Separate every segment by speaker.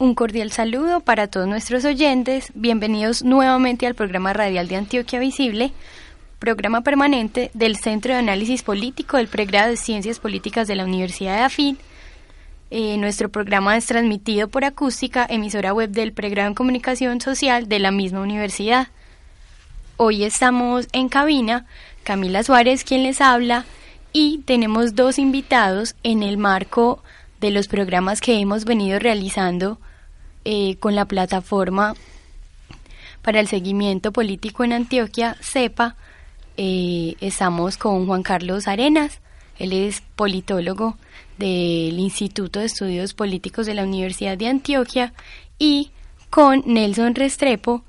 Speaker 1: Un cordial saludo para todos nuestros oyentes. Bienvenidos nuevamente al programa radial de Antioquia Visible, programa permanente del Centro de Análisis Político del Pregrado de Ciencias Políticas de la Universidad de AFID. Eh, nuestro programa es transmitido por acústica, emisora web del Pregrado en Comunicación Social de la misma universidad. Hoy estamos en cabina, Camila Suárez quien les habla, y tenemos dos invitados en el marco de los programas que hemos venido realizando eh, con la plataforma para el seguimiento político en Antioquia, CEPA. Eh, estamos con Juan Carlos Arenas, él es politólogo del Instituto de Estudios Políticos de la Universidad de Antioquia, y con Nelson Restrepo,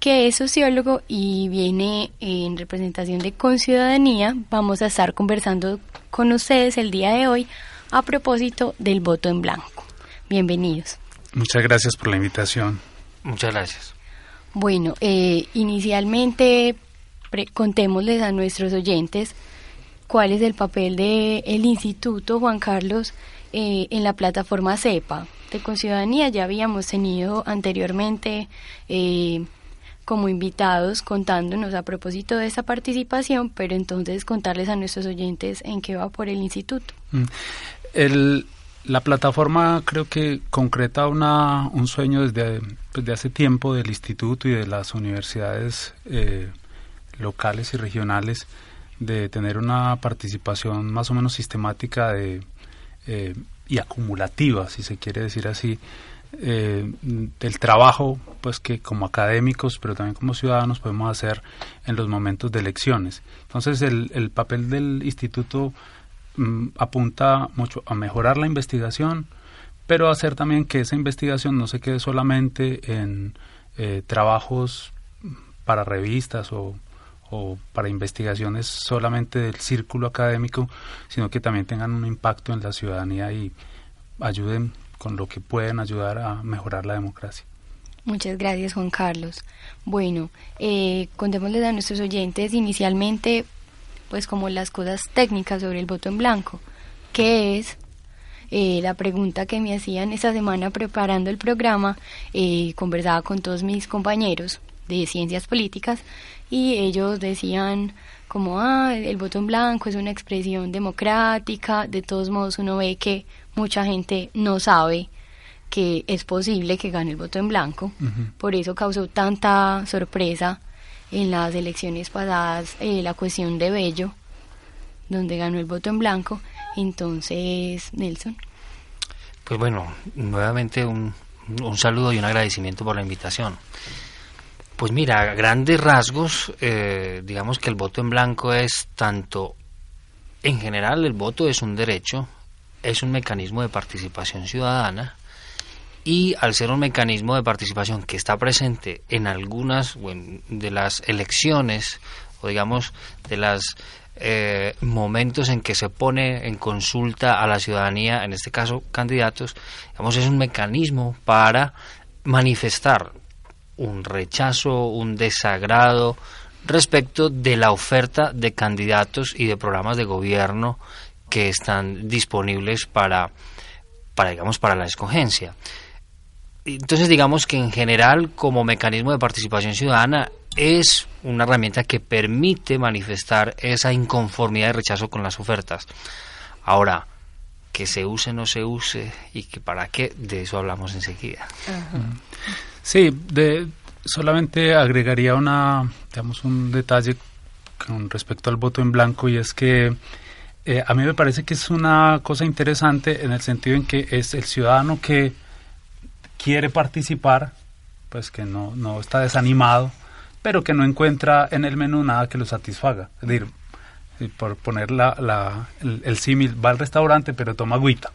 Speaker 1: que es sociólogo y viene en representación de Conciudadanía. Vamos a estar conversando con ustedes el día de hoy a propósito del voto en blanco. Bienvenidos.
Speaker 2: Muchas gracias por la invitación.
Speaker 3: Muchas gracias.
Speaker 1: Bueno, eh, inicialmente contémosles a nuestros oyentes cuál es el papel del el Instituto Juan Carlos eh, en la plataforma CEPA de Conciudadanía. Ya habíamos tenido anteriormente eh, como invitados contándonos a propósito de esa participación, pero entonces contarles a nuestros oyentes en qué va por el instituto.
Speaker 2: El, la plataforma creo que concreta una, un sueño desde, desde, hace tiempo del instituto y de las universidades eh, locales y regionales de tener una participación más o menos sistemática de, eh, y acumulativa, si se quiere decir así, eh, del trabajo pues que como académicos pero también como ciudadanos podemos hacer en los momentos de elecciones. Entonces el, el papel del instituto mm, apunta mucho a mejorar la investigación pero hacer también que esa investigación no se quede solamente en eh, trabajos para revistas o, o para investigaciones solamente del círculo académico sino que también tengan un impacto en la ciudadanía y ayuden con lo que pueden ayudar a mejorar la democracia.
Speaker 1: Muchas gracias, Juan Carlos. Bueno, eh, contémosles a nuestros oyentes inicialmente, pues como las cosas técnicas sobre el voto en blanco. ¿Qué es? Eh, la pregunta que me hacían esta semana preparando el programa, eh, conversaba con todos mis compañeros de ciencias políticas y ellos decían como, ah, el voto en blanco es una expresión democrática, de todos modos uno ve que mucha gente no sabe que es posible que gane el voto en blanco. Por eso causó tanta sorpresa en las elecciones pasadas eh, la cuestión de Bello, donde ganó el voto en blanco. Entonces, Nelson.
Speaker 3: Pues bueno, nuevamente un, un saludo y un agradecimiento por la invitación. Pues mira, a grandes rasgos, eh, digamos que el voto en blanco es tanto, en general el voto es un derecho, es un mecanismo de participación ciudadana y al ser un mecanismo de participación que está presente en algunas de las elecciones o digamos de los eh, momentos en que se pone en consulta a la ciudadanía, en este caso candidatos, digamos es un mecanismo para manifestar un rechazo, un desagrado respecto de la oferta de candidatos y de programas de gobierno que están disponibles para, para digamos, para la escogencia. Entonces, digamos que en general, como mecanismo de participación ciudadana, es una herramienta que permite manifestar esa inconformidad y rechazo con las ofertas. Ahora, que se use o no se use y que para qué, de eso hablamos enseguida.
Speaker 2: Sí, de, solamente agregaría una, digamos, un detalle con respecto al voto en blanco y es que eh, a mí me parece que es una cosa interesante en el sentido en que es el ciudadano que quiere participar, pues que no, no está desanimado, pero que no encuentra en el menú nada que lo satisfaga. Es decir, por poner la, la, el, símil, va al restaurante pero toma agüita.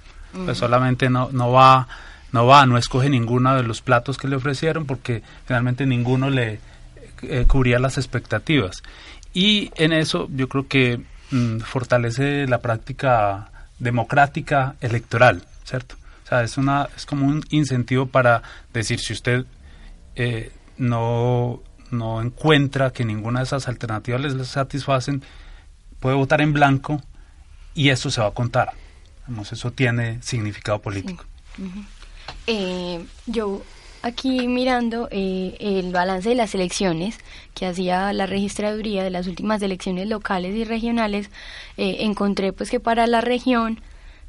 Speaker 2: Pues solamente no, no va no va, no escoge ninguno de los platos que le ofrecieron porque finalmente ninguno le eh, cubría las expectativas. Y en eso yo creo que mm, fortalece la práctica democrática electoral, ¿cierto? O sea, es, una, es como un incentivo para decir si usted eh, no, no encuentra que ninguna de esas alternativas les satisfacen, puede votar en blanco y eso se va a contar. eso tiene significado político.
Speaker 1: Eh, yo aquí mirando eh, el balance de las elecciones que hacía la registraduría de las últimas elecciones locales y regionales, eh, encontré pues que para la región,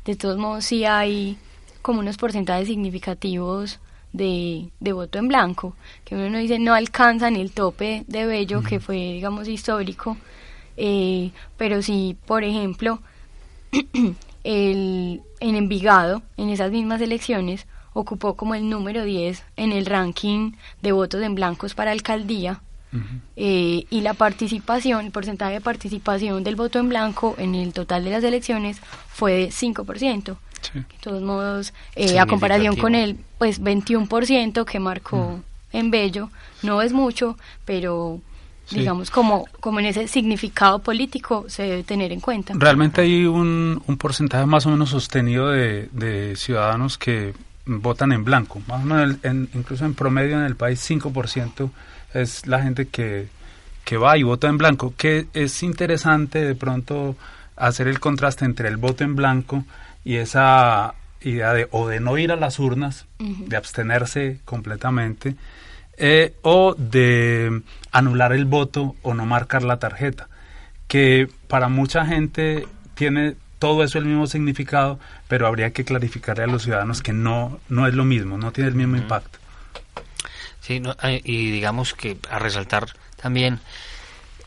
Speaker 1: de todos modos sí hay como unos porcentajes significativos de, de voto en blanco, que uno no dice no alcanzan el tope de Bello, que fue digamos histórico, eh, pero sí, por ejemplo, el, en Envigado, en esas mismas elecciones, ocupó como el número 10 en el ranking de votos en blancos para alcaldía. Eh, y la participación, el porcentaje de participación del voto en blanco en el total de las elecciones fue de 5%. De todos modos, eh, a comparación con el pues 21% que marcó en Bello, no es mucho, pero digamos, como, como en ese significado político se debe tener en cuenta.
Speaker 2: Realmente hay un, un porcentaje más o menos sostenido de, de ciudadanos que votan en blanco. Más o menos, incluso en promedio en el país, 5% es la gente que, que va y vota en blanco. Que es interesante de pronto hacer el contraste entre el voto en blanco y esa idea de o de no ir a las urnas, de abstenerse completamente, eh, o de anular el voto o no marcar la tarjeta, que para mucha gente tiene todo eso el mismo significado, pero habría que clarificarle a los ciudadanos que no, no es lo mismo, no tiene el mismo impacto.
Speaker 3: Sí, y digamos que a resaltar también,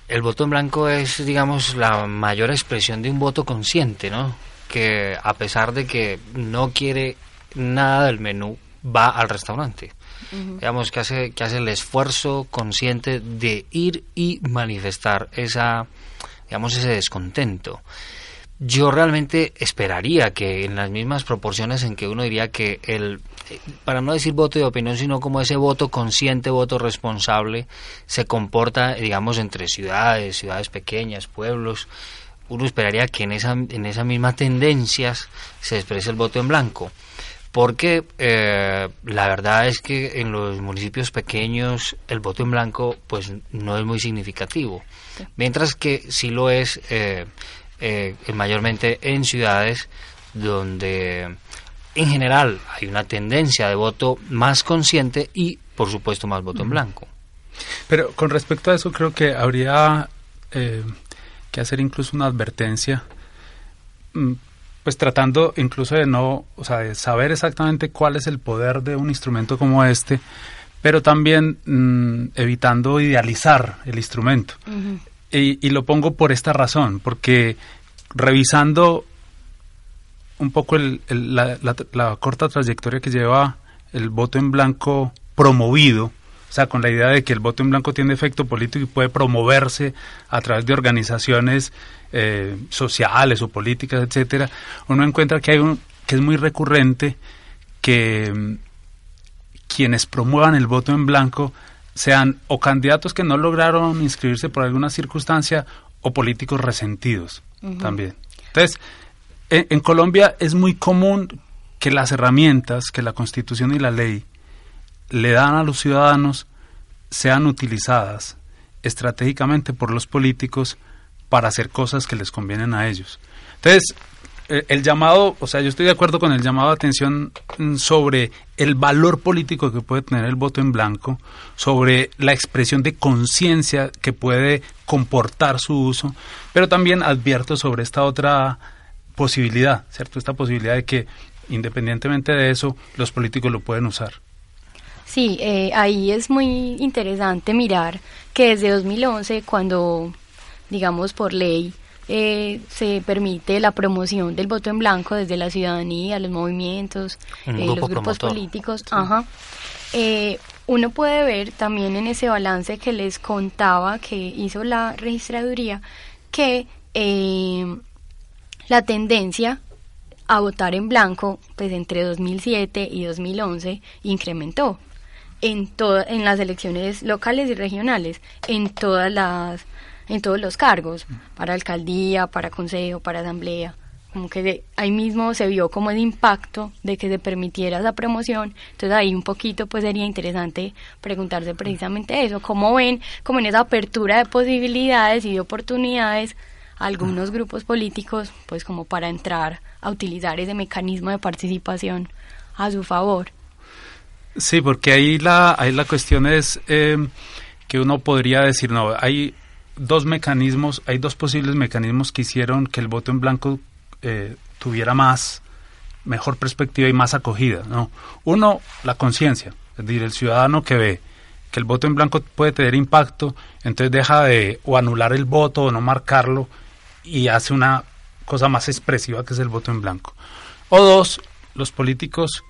Speaker 3: el voto en blanco es, digamos, la mayor expresión de un voto consciente, ¿no? Que a pesar de que no quiere nada del menú, va al restaurante. Digamos que hace, que hace el esfuerzo consciente de ir y manifestar esa, digamos, ese descontento yo realmente esperaría que en las mismas proporciones en que uno diría que el, para no decir voto de opinión, sino como ese voto consciente, voto responsable, se comporta, digamos, entre ciudades, ciudades pequeñas, pueblos, uno esperaría que en esa, en esas mismas tendencias se exprese el voto en blanco. Porque eh, la verdad es que en los municipios pequeños el voto en blanco pues no es muy significativo. Mientras que sí lo es eh, eh, mayormente en ciudades donde en general hay una tendencia de voto más consciente y por supuesto más voto en blanco.
Speaker 2: Pero con respecto a eso creo que habría eh, que hacer incluso una advertencia, mm, pues tratando incluso de no, o sea, de saber exactamente cuál es el poder de un instrumento como este, pero también mm, evitando idealizar el instrumento. Y, lo pongo por esta razón, porque revisando un poco la, corta trayectoria que lleva el voto en blanco promovido, sea, con la idea de que el voto en blanco tiene efecto político y puede promoverse a través de organizaciones eh, sociales o políticas, etcétera, uno encuentra que hay un que es muy recurrente que mm, quienes promuevan el voto en blanco sean o candidatos que no lograron inscribirse por alguna circunstancia o políticos resentidos también. Entonces, en, Colombia es muy común que las herramientas que la Constitución y la ley le dan a los ciudadanos sean utilizadas estratégicamente por los políticos para hacer cosas que les convienen a ellos. Entonces, eh, el llamado, o sea, yo estoy de acuerdo con el llamado de atención mm, sobre el valor político que puede tener el voto en blanco, sobre la expresión de conciencia que puede comportar su uso, pero también advierto sobre esta otra posibilidad, ¿cierto? Esta posibilidad de que, independientemente de eso, los políticos lo pueden usar.
Speaker 1: Sí, eh, ahí es muy interesante mirar que desde 2011, cuando, digamos, por ley, eh, se permite la promoción del voto en blanco desde la ciudadanía, los movimientos, eh, los grupos políticos. Ajá. Eh, uno puede ver también en ese balance que les contaba que hizo la registraduría que la tendencia a votar en blanco, pues entre 2007 y 2011 incrementó en en las elecciones locales y regionales, en todas las en todos los cargos, para alcaldía, para consejo, para asamblea. Como que ahí mismo se vio como el impacto de que se permitiera esa promoción. Entonces ahí un poquito pues sería interesante preguntarse precisamente eso. ¿Cómo ven, como en esa apertura de posibilidades y de oportunidades, algunos grupos políticos pues como para entrar a utilizar ese mecanismo de participación a su favor?
Speaker 2: Sí, porque ahí la, ahí la cuestión es eh, que uno podría decir, no, hay dos mecanismos, hay dos posibles mecanismos que hicieron que el voto en blanco eh, tuviera más, mejor perspectiva y más acogida. ¿no? Uno, la conciencia, es decir, el ciudadano que ve que el voto en blanco puede tener impacto, entonces deja de o anular el voto o no marcarlo y hace una cosa más expresiva que es el voto en blanco. O dos, los políticos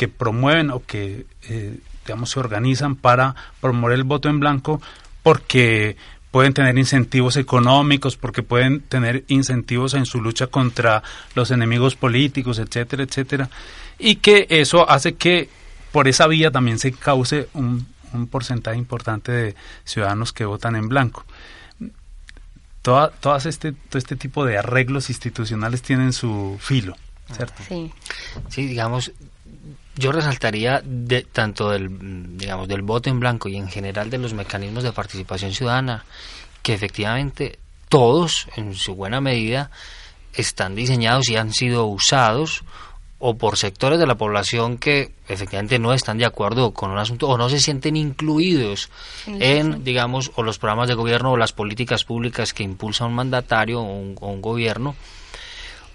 Speaker 2: que promueven o que, eh, digamos, se organizan para promover el voto en blanco porque pueden tener incentivos económicos, porque pueden tener incentivos en su lucha contra los enemigos políticos, etcétera, etcétera, y que eso hace que por esa vía también se cause un, porcentaje importante de ciudadanos que votan en blanco. Toda, todas este, todo este tipo de arreglos institucionales tienen su filo, ¿cierto?
Speaker 1: Sí.
Speaker 3: Sí, digamos, yo resaltaría de, tanto del, digamos, del voto en blanco y en general de los mecanismos de participación ciudadana, que efectivamente todos, en su buena medida, están diseñados y han sido usados o por sectores de la población que efectivamente no están de acuerdo con un asunto o no se sienten incluidos en, digamos, o los programas de gobierno o las políticas públicas que impulsa un mandatario o un gobierno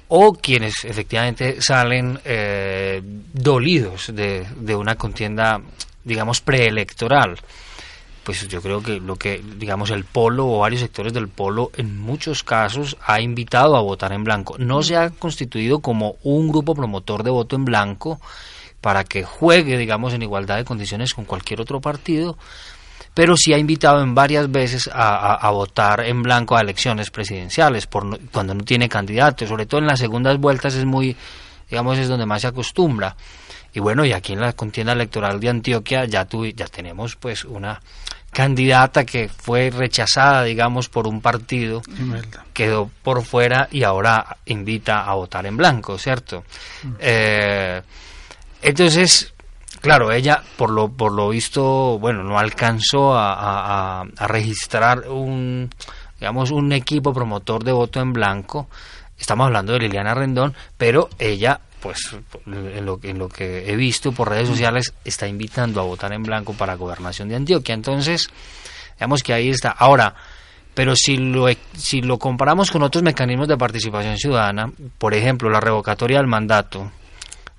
Speaker 3: o quienes efectivamente salen eh, dolidos de, de, una contienda, digamos, preelectoral. Pues yo creo que lo que, digamos, el polo o varios sectores del polo en muchos casos ha invitado a votar en blanco. No se ha constituido como un grupo promotor de voto en blanco para que juegue, digamos, en igualdad de condiciones con cualquier otro partido, pero sí ha invitado en varias veces a, votar en blanco a elecciones presidenciales por cuando no tiene candidato, sobre todo en las segundas vueltas es muy, digamos, es donde más se acostumbra. Y bueno, y aquí en la contienda electoral de Antioquia ya, ya tenemos pues una candidata que fue rechazada, digamos, por un partido, quedó por fuera y ahora invita a votar en blanco, ¿cierto? Mm. Eh, entonces, Claro, ella, por lo, por lo visto, bueno, no alcanzó a, registrar un, digamos, un equipo promotor de voto en blanco. Estamos hablando de Liliana Rendón, pero ella, pues, en lo, en lo que he visto por redes sociales, está invitando a votar en blanco para gobernación de Antioquia. Entonces, digamos que ahí está. Ahora, pero si lo, si lo comparamos con otros mecanismos de participación ciudadana, por ejemplo, la revocatoria del mandato,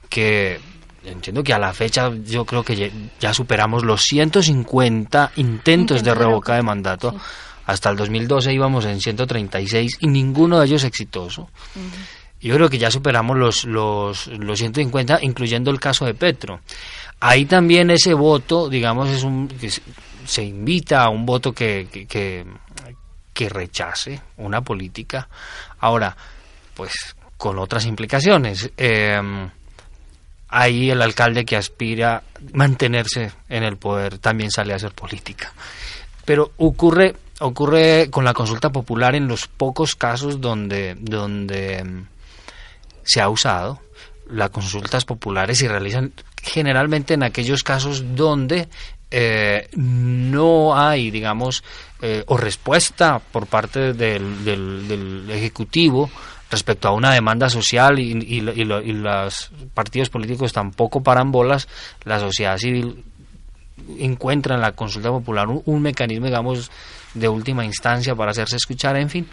Speaker 3: que entiendo que a la fecha yo creo que ya superamos los 150 intentos de revoca de mandato. Hasta el 2012 íbamos en 136 y ninguno de ellos exitoso. Yo creo que ya superamos los, los, los 150, incluyendo el caso de Petro. Ahí también ese voto, digamos, es un que se invita a un voto que, que, que rechace una política. Ahora, pues con otras implicaciones. Eh, ahí el alcalde que aspira a mantenerse en el poder también sale a hacer política. Pero ocurre, ocurre con la consulta popular en los pocos casos donde, donde mm, se ha usado. Las consultas populares se realizan generalmente en aquellos casos donde eh, no hay, digamos, eh, o respuesta por parte del, del Ejecutivo respecto a una demanda social y, los partidos políticos tampoco paran bolas, la sociedad civil encuentra en la consulta popular un, mecanismo, digamos, de última instancia para hacerse escuchar, en fin,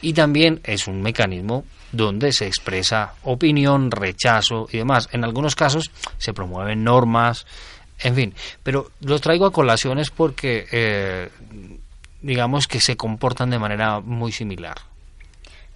Speaker 3: y también es un mecanismo donde se expresa opinión, rechazo y demás. En algunos casos se promueven normas, En fin, pero lo traigo a colaciones porque eh, digamos que se comportan de manera muy similar.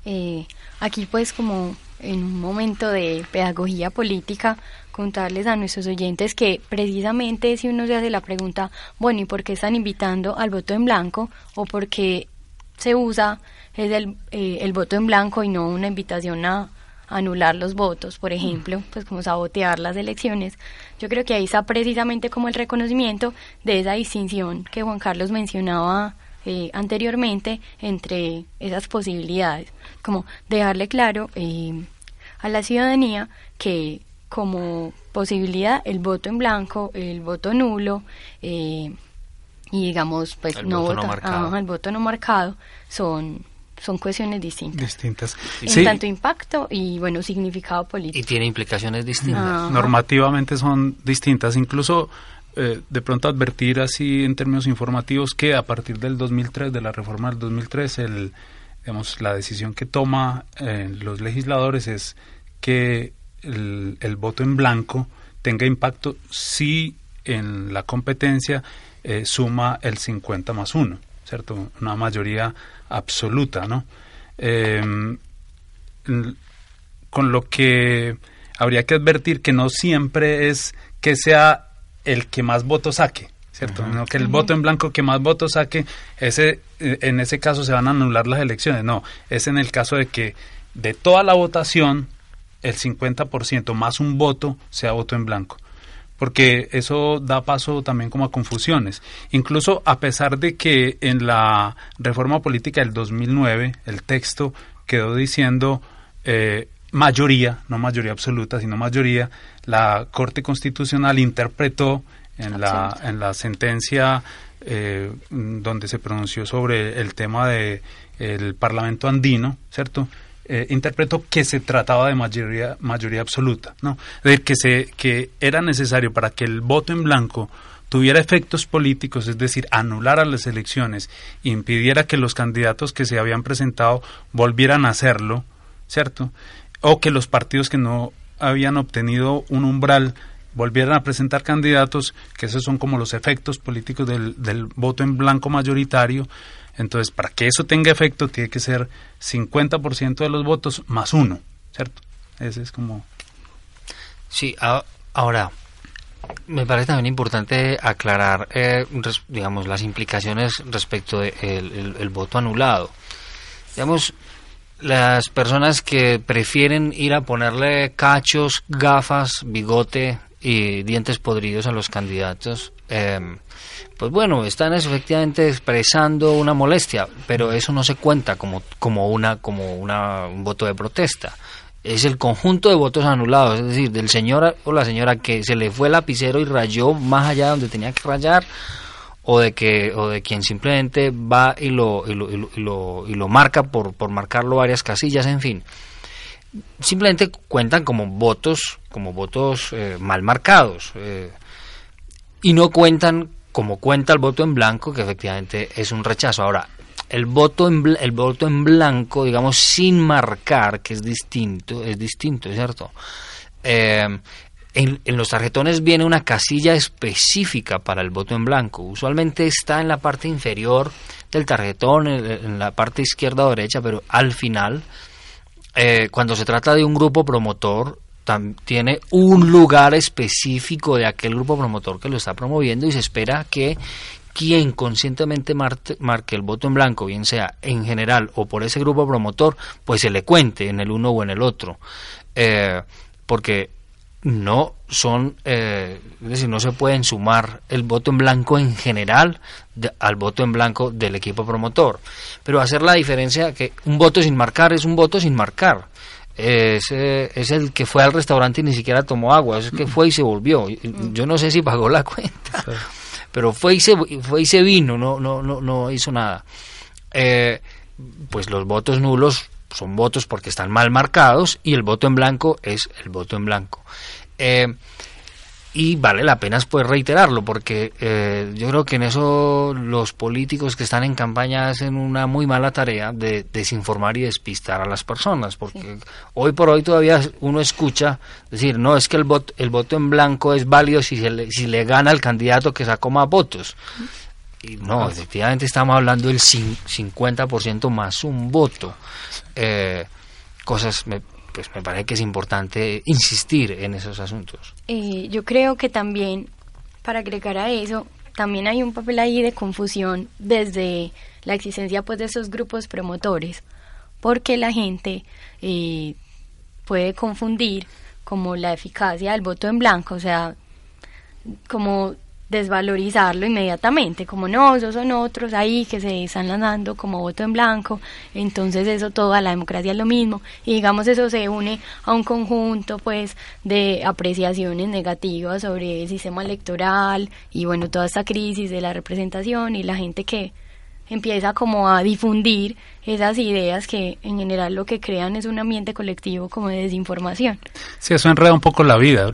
Speaker 1: Eh, aquí pues como en un momento de pedagogía política contarles a nuestros oyentes que precisamente si uno se hace la pregunta, bueno, ¿y por qué están invitando al voto en blanco? ¿O por qué se usa el, eh, el voto en blanco y no una invitación a anular los votos, por ejemplo, pues como sabotear las elecciones. Yo creo que ahí está precisamente como el reconocimiento de esa distinción que Juan Carlos mencionaba eh, anteriormente entre esas posibilidades, como dejarle claro eh, a la ciudadanía que como posibilidad el voto en blanco, el voto nulo eh, y digamos pues
Speaker 3: El
Speaker 1: no
Speaker 3: voto no
Speaker 1: votar,
Speaker 3: marcado.
Speaker 1: ajá, el voto no marcado son son cuestiones distintas
Speaker 2: distintas.
Speaker 1: en
Speaker 2: Sí,
Speaker 1: tanto impacto y bueno significado político.
Speaker 3: Y tiene implicaciones distintas.
Speaker 1: Ajá.
Speaker 2: normativamente son distintas. Incluso eh, de pronto advertir así en términos informativos que a partir del 2003, de la reforma del 2003, el, la decisión que toma eh, los legisladores es que el, voto en blanco tenga impacto si en la competencia eh, suma el 50 más 1, ¿cierto? Una mayoría absoluta, ¿no? Em, con lo que habría que advertir que no siempre es que sea el que más votos saque, ¿cierto? No que el voto en blanco que más votos saque, ese, eh, en ese caso se van a anular las elecciones. No, es en el caso de que de toda la votación, el 50% más un voto sea voto en blanco. Porque eso da paso también como a confusiones. Incluso a pesar de que en la reforma política del 2009 el texto quedó diciendo eh, mayoría, no mayoría absoluta, sino mayoría, la Corte Constitucional interpretó en la, en la sentencia eh, donde se pronunció sobre el tema de el Parlamento andino, ¿cierto? Eh, interpretó que se trataba de mayoría mayoría absoluta, ¿no? Es decir, que se que era necesario para que el voto en blanco tuviera efectos políticos, es decir, anulara las elecciones, impidiera que los candidatos que se habían presentado volvieran a hacerlo, ¿cierto? O que los partidos que no habían obtenido un umbral volvieran a presentar candidatos, que esos son como los efectos políticos del, del voto en blanco mayoritario. Entonces, para que eso tenga efecto, tiene que ser 50% de los votos más uno, ¿cierto? Ese es como...
Speaker 3: Sí, ahora, me parece también importante aclarar, eh, digamos, las implicaciones respecto del el, el voto anulado. Digamos, las personas que prefieren ir a ponerle cachos, gafas, bigote y dientes podridos a los candidatos, eh, pues bueno, están efectivamente expresando una molestia, pero eso no se cuenta como, como, una, como una, un voto de protesta. Es el conjunto de votos anulados, es decir, del señor o la señora que se le fue el lapicero y rayó más allá de donde tenía que rayar, o de que o de quien simplemente va y lo y lo, y lo, y lo, marca por, por marcarlo varias casillas, en fin. Simplemente cuentan como votos, como votos eh, mal marcados. eh, y no cuentan como cuenta el voto en blanco, que efectivamente es un rechazo. Ahora, el voto en, el voto en blanco, digamos, sin marcar, que es distinto, es distinto, ¿cierto? Eh, en, los tarjetones viene una casilla específica para el voto en blanco. Usualmente está en la parte inferior del tarjetón, en, la parte izquierda o derecha, pero al final, eh, cuando se trata de un grupo promotor, tiene un lugar específico de aquel grupo promotor que lo está promoviendo y se espera que quien conscientemente marque el voto en blanco, bien sea en general o por ese grupo promotor, pues se le cuente en el uno o en el otro. Eh, porque no son, eh, es decir, no se pueden sumar el voto en blanco en general de- al voto en blanco del equipo promotor. Pero hacer la diferencia que un voto sin marcar es un voto sin marcar. Es, eh, es el que fue al restaurante y ni siquiera tomó agua, es el que fue y se volvió. Y- Yo no sé si pagó la cuenta, pero fue y se, fue y se vino, no, no, no, no hizo nada. Eh, pues los votos nulos son votos porque están mal marcados y el voto en blanco es el voto en blanco. Eh, y vale la pena pues reiterarlo porque eh, yo creo que en eso los políticos que están en campaña hacen una muy mala tarea de desinformar y despistar a las personas porque hoy por hoy todavía uno escucha decir no es que el voto el voto en blanco es válido si se le, si le gana al candidato que sacó más votos y no efectivamente estamos hablando del 50% más un voto eh, cosas me, pues me parece que es importante insistir en esos asuntos.
Speaker 1: Eh, yo creo que también, para agregar a eso, también hay un papel ahí de confusión desde la existencia pues de esos grupos promotores, porque la gente eh, puede confundir como la eficacia del voto en blanco, o sea, como desvalorizarlo inmediatamente, como no, esos son otros ahí que se están lanzando como voto en blanco, entonces eso toda la democracia es lo mismo, y digamos eso se une a un conjunto pues de apreciaciones negativas sobre el sistema electoral y bueno, toda esta crisis de la representación y la gente que empieza como a difundir esas ideas que en general lo que crean es un ambiente colectivo como de desinformación.
Speaker 2: Sí, eso enreda un poco la vida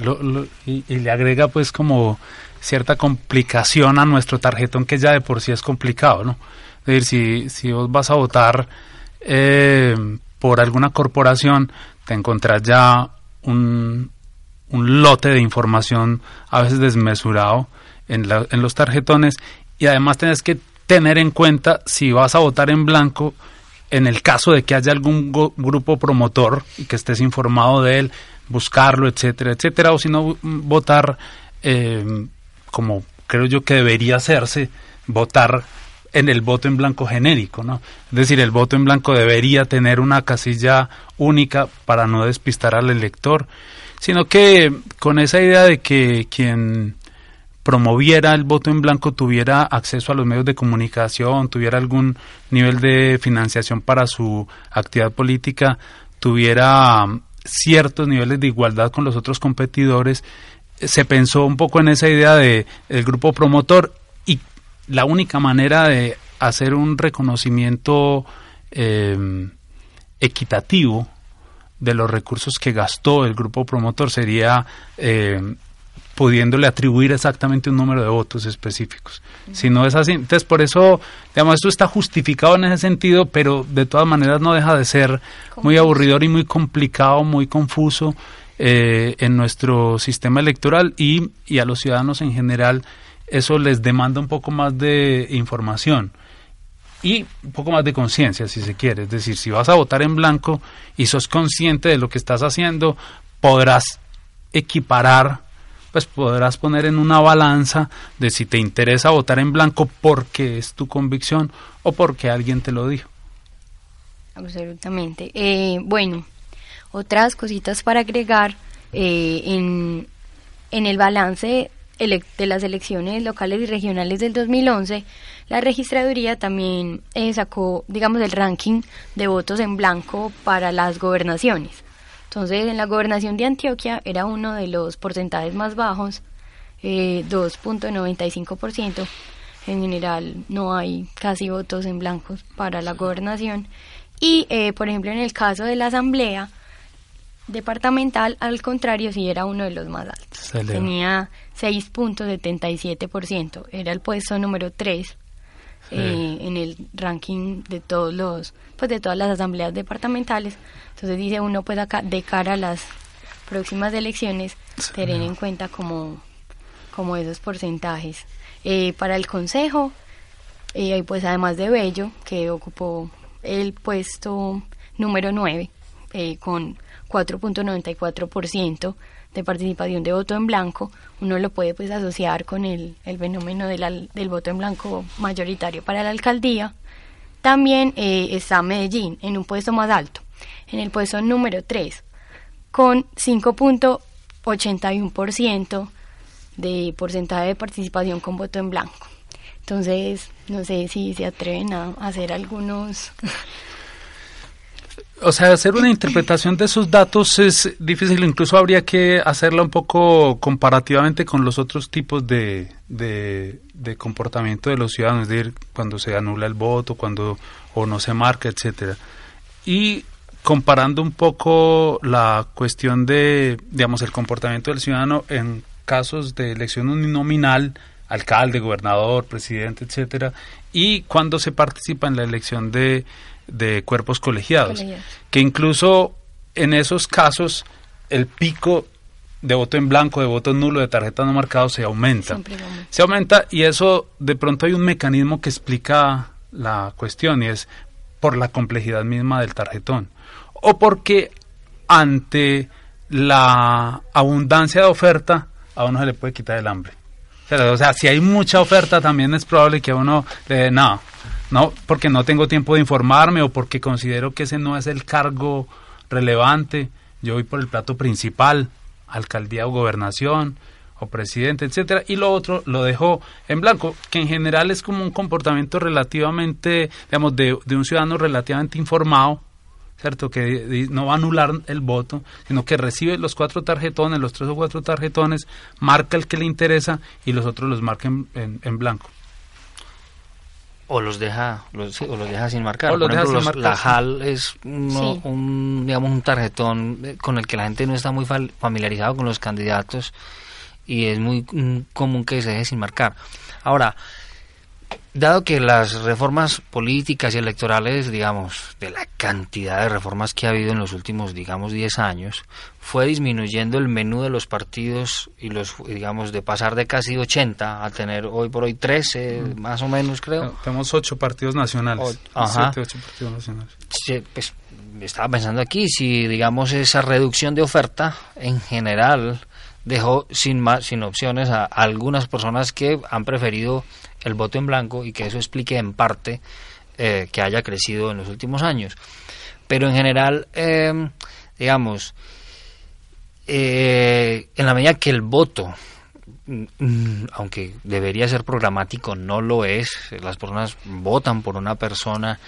Speaker 2: y, y le agrega pues como cierta complicación a nuestro tarjetón que ya de por sí es complicado, ¿no? Es decir, si, si vos vas a votar eh, por alguna corporación, te encontrás ya un, un lote de información a veces desmesurado en, la, en los tarjetones y además tienes que tener en cuenta si vas a votar en blanco en el caso de que haya algún grupo promotor y que estés informado de él, buscarlo, etcétera, etcétera, o si no, votar eh, como creo yo que debería hacerse, votar en el voto en blanco genérico, ¿no? Es decir, el voto en blanco debería tener una casilla única para no despistar al elector, sino que con esa idea de que quien promoviera el voto en blanco tuviera acceso a los medios de comunicación, tuviera algún nivel de financiación para su actividad política, tuviera ciertos niveles de igualdad con los otros competidores, se pensó un poco en esa idea de el grupo promotor y la única manera de hacer un reconocimiento em, equitativo de los recursos que gastó el grupo promotor sería em, pudiéndole atribuir exactamente un número de votos específicos. Si no es así, entonces por eso, digamos, esto está justificado en ese sentido, pero de todas maneras no deja de ser muy aburridor y muy complicado, muy confuso eh, en nuestro sistema electoral y, y a los ciudadanos en general eso les demanda un poco más de información y un poco más de conciencia, si se quiere. Es decir, si vas a votar en blanco y sos consciente de lo que estás haciendo, podrás equiparar, pues podrás poner en una balanza de si te interesa votar en blanco porque es tu convicción o porque alguien te lo dijo.
Speaker 1: Absolutamente. Eh, bueno, otras cositas para agregar eh, en, en el balance de las elecciones locales y regionales del 2011, la registraduría también eh, sacó, digamos, el ranking de votos en blanco para las gobernaciones. Entonces, en la gobernación de Antioquia era uno de los porcentajes más bajos, eh, 2.95%. En general, no hay casi votos en blancos para la gobernación. Y, eh, por ejemplo, en el caso de la Asamblea, departamental, al contrario, sí era uno de los más altos. Tenía 6.77%, era el puesto número 3 eh, en el ranking de todos los, pues de todas las asambleas departamentales. Entonces dice uno, pues acá, de cara a las próximas elecciones, tener en cuenta como, como esos porcentajes. Eh, para el consejo, eh, pues además de Bello, que ocupó el puesto número 9, eh, con 4.94% de participación de voto en blanco, uno lo puede pues asociar con el, el fenómeno del, del voto en blanco mayoritario para la alcaldía. También eh, está Medellín en un puesto más alto, en el puesto número 3, con 5.81% de porcentaje de participación con voto en blanco. Entonces, no sé si se atreven a hacer algunos
Speaker 2: o sea, hacer una interpretación de esos datos es difícil, incluso habría que hacerla un poco comparativamente con los otros tipos de, de, comportamiento de los ciudadanos, es decir, cuando se anula el voto, cuando o no se marca, etcétera. Y comparando un poco la cuestión de, digamos, el comportamiento del ciudadano en casos de elección uninominal, alcalde, gobernador, presidente, etcétera, y cuando se participa en la elección de, de cuerpos colegiados, que incluso en esos casos el pico de voto en blanco, de voto nulo, de tarjeta no marcado se aumenta. Se aumenta y eso de pronto hay un mecanismo que explica la cuestión y es por la complejidad misma del tarjetón o porque ante la abundancia de oferta a uno se le puede quitar el hambre. O sea, si hay mucha oferta también es probable que a uno le no, no, porque no tengo tiempo de informarme o porque considero que ese no es el cargo relevante. Yo voy por el plato principal, alcaldía o gobernación o presidente, etcétera, y lo otro lo dejo en blanco, que en general es como un comportamiento relativamente, digamos, de, un ciudadano relativamente informado, ¿cierto? Que no va a anular el voto, sino que recibe los cuatro tarjetones, los tres o cuatro tarjetones, marca el que le interesa y los otros los marca en, blanco.
Speaker 3: O los deja, los, o los deja sin marcar. Por ejemplo, la HAL es un, digamos, un tarjetón eh, con el que la gente no está muy familiarizado con los candidatos y es muy mm, común que se deje sin marcar. Ahora, Dado que las reformas políticas y electorales, digamos, de la cantidad de reformas que ha habido en los últimos, digamos, 10 años, fue disminuyendo el menú de los partidos y los, digamos, de pasar de casi 80 a tener hoy por hoy 13, mm. más o menos, creo.
Speaker 2: Tenemos 8 partidos nacionales.
Speaker 3: ajá. 8 partidos nacionales. Sí, pues estaba pensando aquí, si, digamos, esa reducción de oferta en general dejó sin, más, sin opciones a algunas personas que han preferido el voto en blanco y que eso explique en parte eh, que haya crecido en los últimos años. Pero en general, eh, digamos, eh, en la medida que el voto, mm, aunque debería ser programático, no lo es, las personas votan por una persona,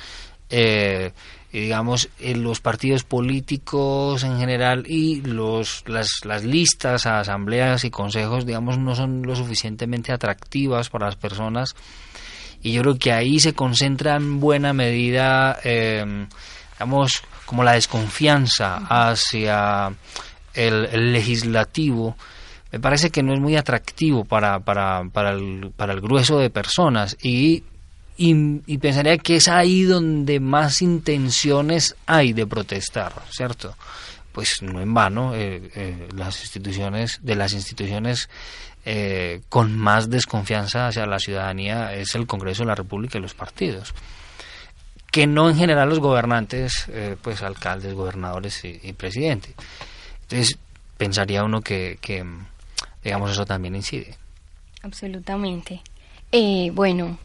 Speaker 3: digamos, los partidos políticos en general y los, las, listas a asambleas y consejos, digamos, no son lo suficientemente atractivas para las personas. Y yo creo que ahí se concentra en buena medida, eh, digamos, como la desconfianza hacia el, legislativo. Me parece que no es muy atractivo para, para, para, el, para el grueso de personas y y, pensaría que es ahí donde más intenciones hay de protestar, ¿cierto? Pues no en vano, eh, eh, las instituciones, de las instituciones eh, con más desconfianza hacia la ciudadanía es el Congreso de la República y los partidos. Que no en general los gobernantes, pues alcaldes, gobernadores y, y presidentes. Entonces, pensaría uno que, que, digamos, eso también incide.
Speaker 1: Absolutamente. bueno,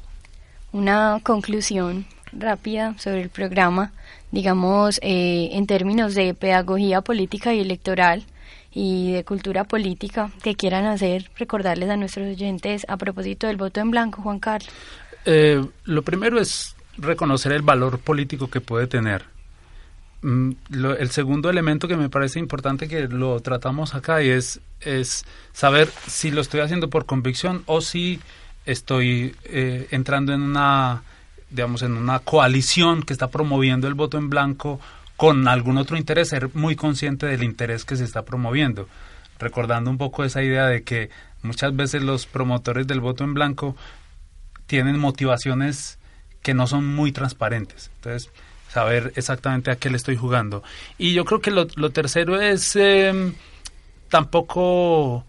Speaker 1: una conclusión rápida sobre el programa, digamos, eh, en términos de pedagogía política y electoral y de cultura política que quieran hacer, recordarles a nuestros oyentes a propósito del voto en blanco, Juan Carlos.
Speaker 2: Eh, lo primero es reconocer el valor político que puede tener. Mm, el segundo elemento que me parece importante que lo tratamos acá y es, es saber si lo estoy haciendo por convicción o si estoy eh, entrando en una, digamos, en una coalición que está promoviendo el voto en blanco con algún otro interés, ser muy consciente del interés que se está promoviendo. Recordando un poco esa idea de que muchas veces los promotores del voto en blanco tienen motivaciones que no son muy transparentes. Entonces, saber exactamente a qué le estoy jugando. Y yo creo que lo, tercero es em, tampoco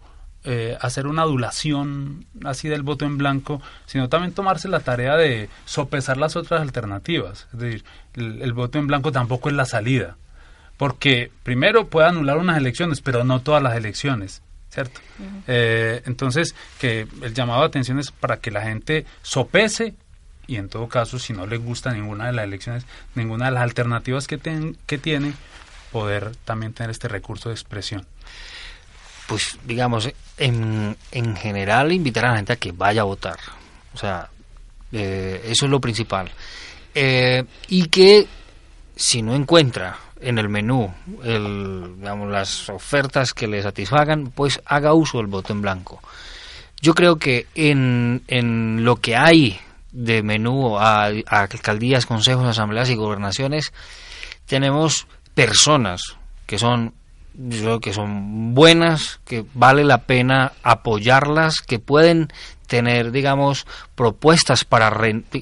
Speaker 2: eh, hacer una adulación así del voto en blanco, sino también tomarse la tarea de sopesar las otras alternativas. Es decir, el, voto en blanco tampoco es la salida, porque primero puede anular unas elecciones, pero no todas las elecciones. ¿Cierto? Eh, entonces, que el llamado de atención es para que la gente sopese y en todo caso, si no le gusta ninguna de las elecciones, ninguna de las alternativas que, que tiene, poder también tener este recurso de expresión
Speaker 3: pues digamos, en, en general invitar a la gente a que vaya a votar. O sea, eh, eso es lo principal. Eh, y que si no encuentra en el menú el, digamos, las ofertas que le satisfagan, pues haga uso del voto en blanco. Yo creo que en, en lo que hay de menú a, a alcaldías, consejos, asambleas y gobernaciones, tenemos personas que son yo creo que son buenas, que vale la pena apoyarlas, que pueden tener, digamos, propuestas para,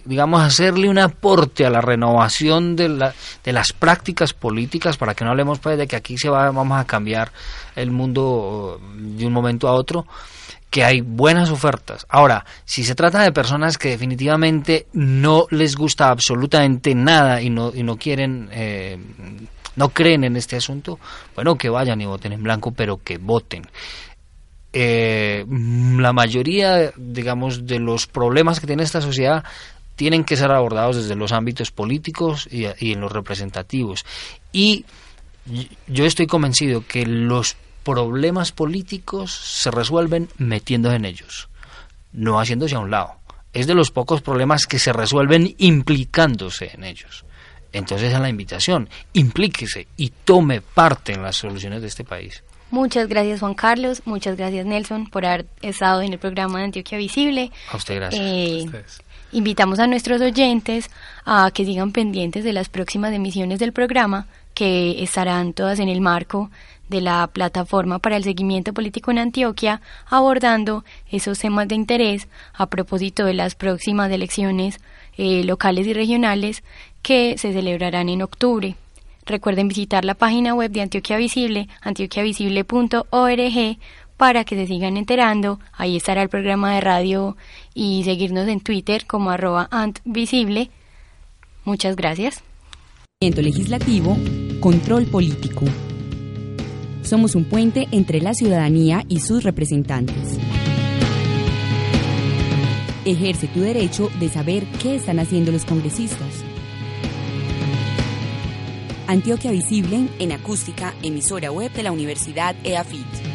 Speaker 3: digamos, hacerle un aporte a la renovación de, la, de las prácticas políticas, para que no hablemos pues de que aquí se va, vamos a cambiar el mundo de un momento a otro, que hay buenas ofertas. Ahora, si se trata de personas que definitivamente no les gusta absolutamente nada y no, y no quieren... Eh, no creen en este asunto, bueno, que vayan y voten en blanco, pero que voten. Eh, la mayoría, digamos, de los problemas que tiene esta sociedad tienen que ser abordados desde los ámbitos políticos y, y en los representativos. Y yo estoy convencido que los problemas políticos se resuelven metiéndose en ellos, no haciéndose a un lado. Es de los pocos problemas que se resuelven implicándose en ellos. Entonces es la invitación, implíquese y tome parte en las soluciones de este país.
Speaker 1: Muchas gracias Juan Carlos, muchas gracias Nelson por haber estado en el programa de Antioquia Visible.
Speaker 3: A usted gracias.
Speaker 1: Eh, invitamos a nuestros oyentes a que sigan pendientes de las próximas emisiones del programa que estarán todas en el marco de la plataforma para el seguimiento político en Antioquia, abordando esos temas de interés a propósito de las próximas elecciones eh, locales y regionales que se celebrarán en octubre. Recuerden visitar la página web de Antioquia Visible, antioquiavisible.org, para que se sigan enterando. Ahí estará el programa de radio y seguirnos en Twitter como arroba antvisible. Muchas gracias.
Speaker 4: Legislativo, control político. Somos un puente entre la ciudadanía y sus representantes. Ejerce tu derecho de saber qué están haciendo los congresistas. Antioquia Visible en acústica, emisora web de la Universidad EAFIT.